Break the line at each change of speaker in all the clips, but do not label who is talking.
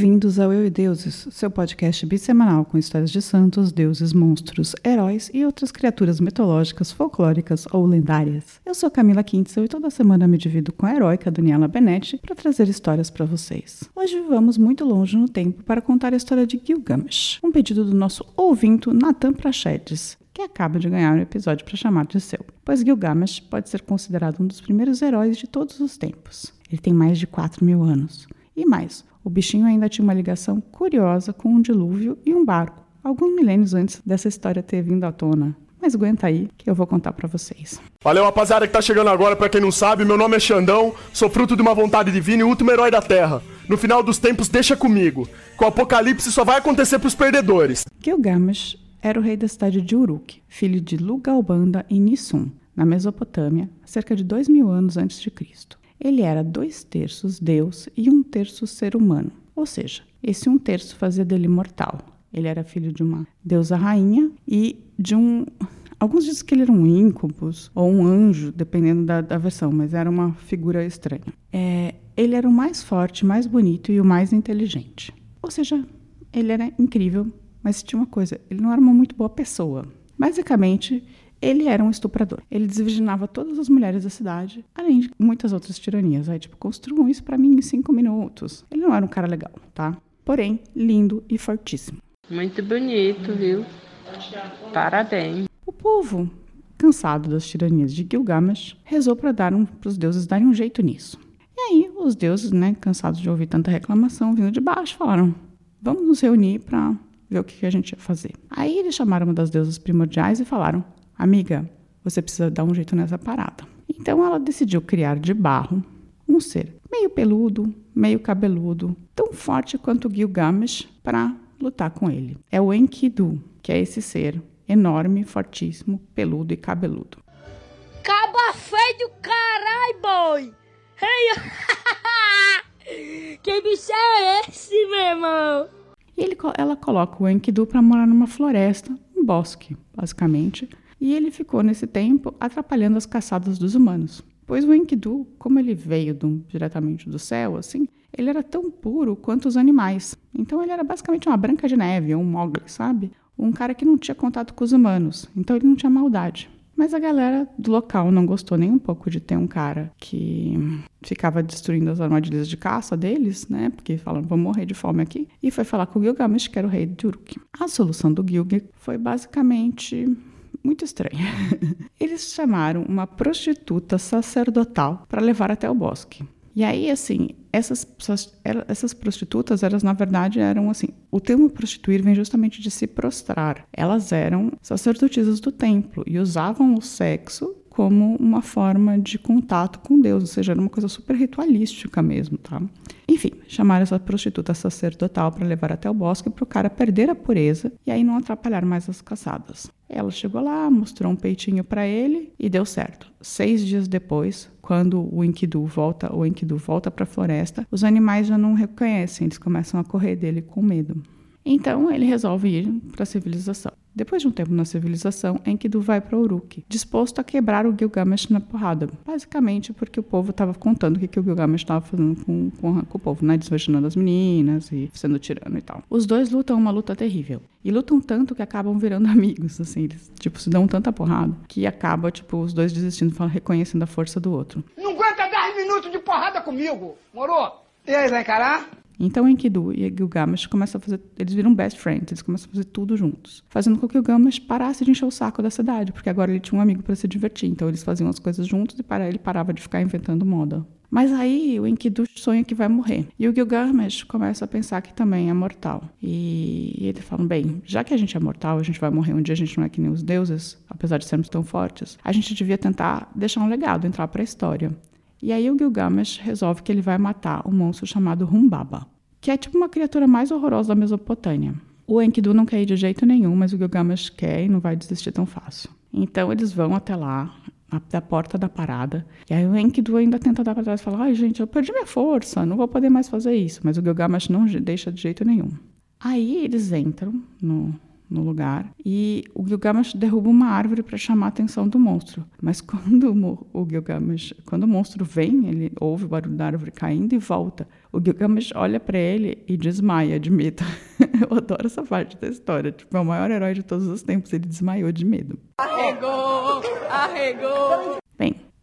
Bem-vindos ao Eu e Deuses, seu podcast bissemanal com histórias de santos, deuses, monstros, heróis e outras criaturas mitológicas, folclóricas ou lendárias. Eu sou Camila Kintzel e toda semana me divido com a heróica Daniela Benetti para trazer histórias para vocês. Hoje vamos muito longe no tempo para contar a história de Gilgamesh, um pedido do nosso ouvinte Nathan Prachedes, que acaba de ganhar um episódio para chamar de seu, pois Gilgamesh pode ser considerado um dos primeiros heróis de todos os tempos. Ele tem mais de 4 mil anos. E mais, o bichinho ainda tinha uma ligação curiosa com um dilúvio e um barco, alguns milênios antes dessa história ter vindo à tona. Mas aguenta aí que eu vou contar para vocês.
Valeu, rapaziada que tá chegando agora, para quem não sabe, meu nome é Xandão, sou fruto de uma vontade divina e último herói da Terra. No final dos tempos, deixa comigo, que o apocalipse só vai acontecer pros perdedores.
Gilgamesh era o rei da cidade de Uruk, filho de Lugalbanda e Nisum, na Mesopotâmia, cerca de dois mil anos antes de Cristo. Ele era dois terços Deus e um terço ser humano, ou seja, esse um terço fazia dele mortal. Ele era filho de uma deusa rainha e de um. Alguns dizem que ele era um íncubus ou um anjo, dependendo da, da versão, mas era uma figura estranha. É, ele era o mais forte, mais bonito e o mais inteligente. Ou seja, ele era incrível, mas tinha uma coisa: ele não era uma muito boa pessoa. Basicamente, ele era um estuprador. Ele desvirginava todas as mulheres da cidade, além de muitas outras tiranias. Aí, tipo, construam isso para mim em cinco minutos. Ele não era um cara legal, tá? Porém, lindo e fortíssimo.
Muito bonito, viu? Parabéns.
O povo, cansado das tiranias de Gilgamesh, rezou para dar um, os deuses darem um jeito nisso. E aí, os deuses, né, cansados de ouvir tanta reclamação vindo de baixo, falaram: vamos nos reunir para ver o que, que a gente ia fazer. Aí eles chamaram uma das deusas primordiais e falaram: Amiga, você precisa dar um jeito nessa parada. Então ela decidiu criar de barro um ser meio peludo, meio cabeludo, tão forte quanto Gilgamesh para lutar com ele. É o Enkidu, que é esse ser enorme, fortíssimo, peludo e cabeludo.
Caba feio do carai, boy! Hey. que bicho é esse, meu irmão?
E ele, ela coloca o Enkidu para morar numa floresta, um bosque, basicamente, e ele ficou nesse tempo atrapalhando as caçadas dos humanos. Pois o Enkidu, como ele veio do, diretamente do céu, assim, ele era tão puro quanto os animais. Então ele era basicamente uma branca de neve, um mogli, sabe? Um cara que não tinha contato com os humanos, então ele não tinha maldade. Mas a galera do local não gostou nem um pouco de ter um cara que ficava destruindo as armadilhas de caça deles, né? Porque falam, vamos morrer de fome aqui. E foi falar com o Gilgamesh, que era o rei de Uruk. A solução do Gilgamesh foi basicamente muito estranha. Eles chamaram uma prostituta sacerdotal para levar até o bosque. E aí, assim, essas, essas prostitutas, elas na verdade eram assim. O termo prostituir vem justamente de se prostrar. Elas eram sacerdotisas do templo e usavam o sexo como uma forma de contato com Deus, ou seja, era uma coisa super ritualística mesmo, tá? Enfim, chamaram essa prostituta sacerdotal para levar até o bosque para o cara perder a pureza e aí não atrapalhar mais as caçadas. Ela chegou lá, mostrou um peitinho para ele e deu certo. Seis dias depois, quando o Enkidu volta, o Enkidu volta para a floresta, os animais já não reconhecem, eles começam a correr dele com medo. Então ele resolve ir para a civilização. Depois de um tempo na civilização, Enkidu vai para Uruk, disposto a quebrar o Gilgamesh na porrada. Basicamente porque o povo estava contando o que, que o Gilgamesh estava fazendo com, com, com, o povo, né? Desvaginando as meninas e sendo tirano e tal. Os dois lutam uma luta terrível. E lutam tanto que acabam virando amigos, assim. Eles, tipo, se dão tanta porrada que acaba, tipo, os dois desistindo, reconhecendo a força do outro.
Não aguenta 10 minutos de porrada comigo, moro? E aí, vai encarar?
Então Enkidu e Gilgamesh começam a fazer, eles viram best friends, eles começam a fazer tudo juntos, fazendo com que o Gilgamesh parasse de encher o saco da cidade, porque agora ele tinha um amigo para se divertir, então eles faziam as coisas juntos e para ele parava de ficar inventando moda. Mas aí o Enkidu sonha que vai morrer. E o Gilgamesh começa a pensar que também é mortal. E, ele fala: bem, já que a gente é mortal, a gente vai morrer um dia, a gente não é que nem os deuses, apesar de sermos tão fortes, a gente devia tentar deixar um legado, entrar para a história. E aí o Gilgamesh resolve que ele vai matar um monstro chamado Humbaba, que é tipo uma criatura mais horrorosa da Mesopotâmia. O Enkidu não quer ir de jeito nenhum, mas o Gilgamesh quer e não vai desistir tão fácil. Então eles vão até lá, da porta da parada. E aí o Enkidu ainda tenta dar para trás e fala: Ai, gente, eu perdi minha força, não vou poder mais fazer isso. Mas o Gilgamesh não deixa de jeito nenhum. Aí eles entram no, no lugar e o Gilgamesh derruba uma árvore para chamar a atenção do monstro. Mas quando o Gilgamesh, quando o monstro vem, ele ouve o barulho da árvore caindo e volta. O Gilgamesh olha para ele e desmaia de medo. Eu adoro essa parte da história. Tipo, é o maior herói de todos os tempos, ele desmaiou de medo. Arregou! Arregou!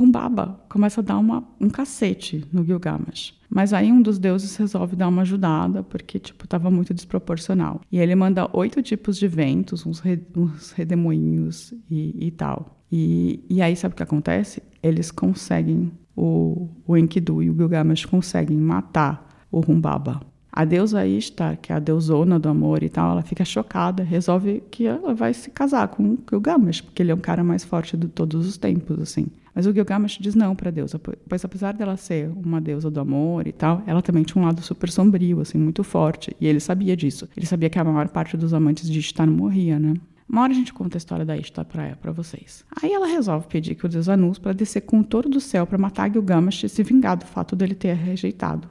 Bem, Rumbaba começa a dar uma, um cacete no Gilgamesh. Mas aí um dos deuses resolve dar uma ajudada, porque, tipo, tava muito desproporcional. E ele manda oito tipos de ventos, uns, re, uns redemoinhos e, e tal. E, e aí, sabe o que acontece? Eles conseguem, o, o Enkidu e o Gilgamesh conseguem matar o Rumbaba. A deusa Ishtar, que é a deusona do amor e tal, ela fica chocada, resolve que ela vai se casar com o Gilgamesh, porque ele é o cara mais forte de todos os tempos, assim. Mas o Gilgamesh diz não para a deusa, pois apesar dela ser uma deusa do amor e tal, ela também tinha um lado super sombrio, assim, muito forte, e ele sabia disso. Ele sabia que a maior parte dos amantes de Ishtar morria, né? Uma hora a gente conta a história da Ishtar para vocês. Aí ela resolve pedir que o deus Anus para descer com o touro do céu para matar Gilgamesh e se vingar do fato dele ter rejeitado.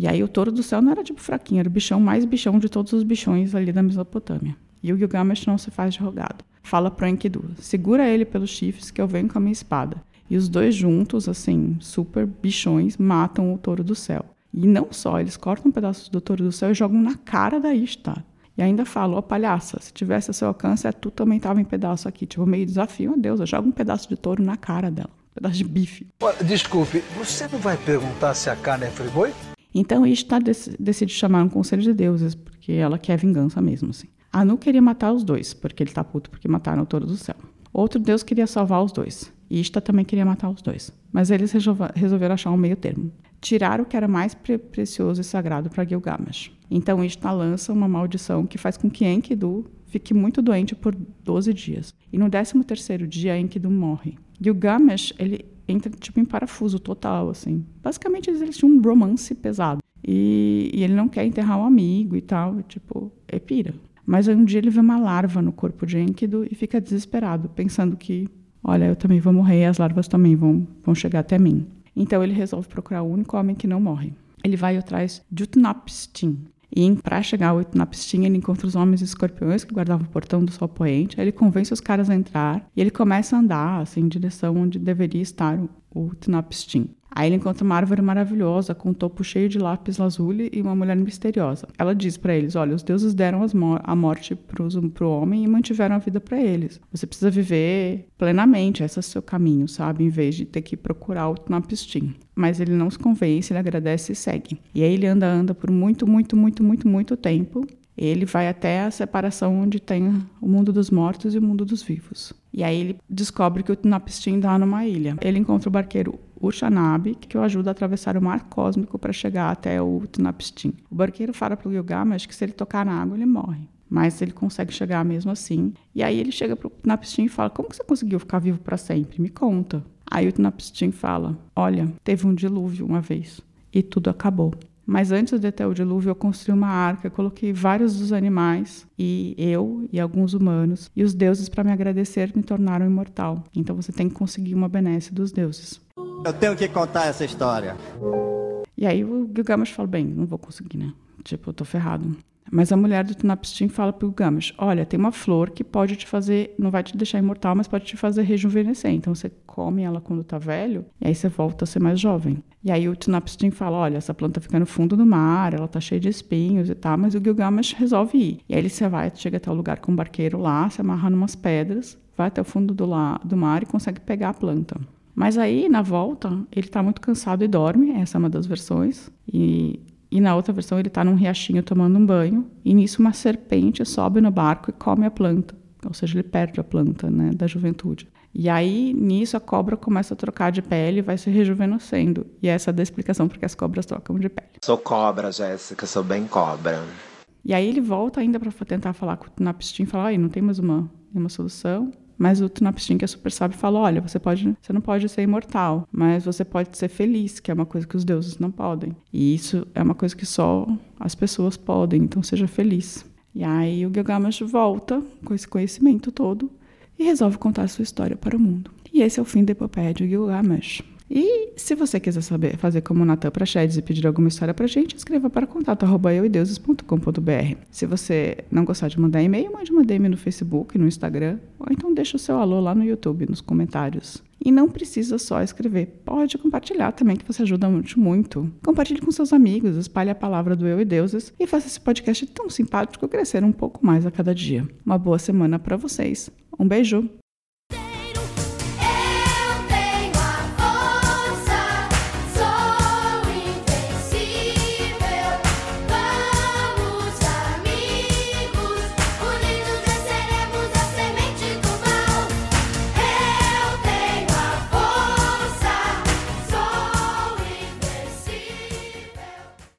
E aí o touro do céu não era tipo fraquinho, era o bichão mais bichão de todos os bichões ali da Mesopotâmia. E o Gilgamesh não se faz de rogado. Fala pro Enkidu, segura ele pelos chifres que eu venho com a minha espada. E os dois juntos, assim, super bichões, matam o touro do céu. E não só, eles cortam pedaços do touro do céu e jogam na cara da Ishtar. E ainda falam, ó palhaça, se tivesse a seu alcance, é tu também tava em pedaço aqui. Tipo, meio desafio, ó Deus, joga um pedaço de touro na cara dela. Um pedaço de bife.
Desculpe, você não vai perguntar se a carne é friboi?
Então Ishtar decide chamar um conselho de deuses, porque ela quer vingança mesmo, assim. Anu queria matar os dois, porque ele tá puto porque mataram o touro do céu. Outro deus queria salvar os dois. E Ishtar também queria matar os dois. Mas eles resolveram achar um meio termo. Tirar o que era mais pre precioso e sagrado para Gilgamesh. Então Ishtar lança uma maldição que faz com que Enkidu fique muito doente por 12 dias. E no 13 terceiro dia, Enkidu morre. Gilgamesh, ele entra tipo em parafuso total, assim. Basicamente eles tinham um romance pesado. E, e ele não quer enterrar um amigo e tal, tipo, é pira. Mas um dia ele vê uma larva no corpo de Enkidu e fica desesperado, pensando que, olha, eu também vou morrer as larvas também vão, vão chegar até mim. Então ele resolve procurar o único homem que não morre. Ele vai atrás de Utnapishtim, e para chegar ao Itnapstim, ele encontra os homens escorpiões que guardavam o portão do sol poente. Aí ele convence os caras a entrar e ele começa a andar assim, em direção onde deveria estar o Itnapstim. Aí ele encontra uma árvore maravilhosa com um topo cheio de lápis lazuli e uma mulher misteriosa. Ela diz para eles: Olha, os deuses deram a morte para o homem e mantiveram a vida para eles. Você precisa viver plenamente, esse é o seu caminho, sabe? Em vez de ter que procurar o Tnapistim. Mas ele não se convence, ele agradece e segue. E aí ele anda, anda por muito, muito, muito, muito, muito tempo. Ele vai até a separação onde tem o mundo dos mortos e o mundo dos vivos. E aí ele descobre que o Tnapistim dá numa ilha. Ele encontra o barqueiro Ushanabi, que o ajuda a atravessar o mar cósmico para chegar até o Tnapstim. O barqueiro fala para o Gilgamesh que se ele tocar na água, ele morre. Mas ele consegue chegar mesmo assim. E aí ele chega para o Tnapstim e fala: Como que você conseguiu ficar vivo para sempre? Me conta. Aí o Tnapstim fala: Olha, teve um dilúvio uma vez e tudo acabou. Mas antes de ter o dilúvio, eu construí uma arca, coloquei vários dos animais, e eu e alguns humanos, e os deuses, para me agradecer, me tornaram imortal. Então você tem que conseguir uma benesse dos deuses.
Eu tenho que contar essa história.
E aí o Gilgamesh fala: bem, não vou conseguir, né? Tipo, eu tô ferrado. Mas a mulher do Tunapstim fala pro Gilgamesh: olha, tem uma flor que pode te fazer, não vai te deixar imortal, mas pode te fazer rejuvenescer. Então você come ela quando tá velho, e aí você volta a ser mais jovem. E aí o Tunapstim fala: olha, essa planta fica no fundo do mar, ela tá cheia de espinhos e tal, mas o Gilgamesh resolve ir. E aí ele você vai, chega até o lugar com o barqueiro lá, se amarra numas pedras, vai até o fundo do, la, do mar e consegue pegar a planta. Mas aí, na volta, ele está muito cansado e dorme, essa é uma das versões. E e na outra versão ele está num riachinho tomando um banho, e nisso uma serpente sobe no barco e come a planta. Ou seja, ele perde a planta né, da juventude. E aí, nisso, a cobra começa a trocar de pele e vai se rejuvenescendo. E essa é a explicação porque as cobras trocam de pele.
Sou cobra, Jéssica, sou bem cobra.
E aí ele volta ainda para tentar falar com o Napistim, falar, aí não tem mais uma, uma solução. Mas o Tunapstin, que é super sábio, fala: olha, você pode, você não pode ser imortal, mas você pode ser feliz, que é uma coisa que os deuses não podem. E isso é uma coisa que só as pessoas podem, então seja feliz. E aí o Gilgamesh volta com esse conhecimento todo e resolve contar sua história para o mundo. E esse é o fim da epopeia de Gilgamesh. E se você quiser saber fazer como Natan Prachedes e pedir alguma história pra gente, escreva para contato arroba euideuses.com.br. Se você não gostar de mandar e-mail, mande uma DM no Facebook, no Instagram, ou então deixa o seu alô lá no YouTube, nos comentários. E não precisa só escrever, pode compartilhar também, que você ajuda muito, muito. Compartilhe com seus amigos, espalhe a palavra do Eu e Deuses e faça esse podcast tão simpático crescer um pouco mais a cada dia. Uma boa semana para vocês. Um beijo!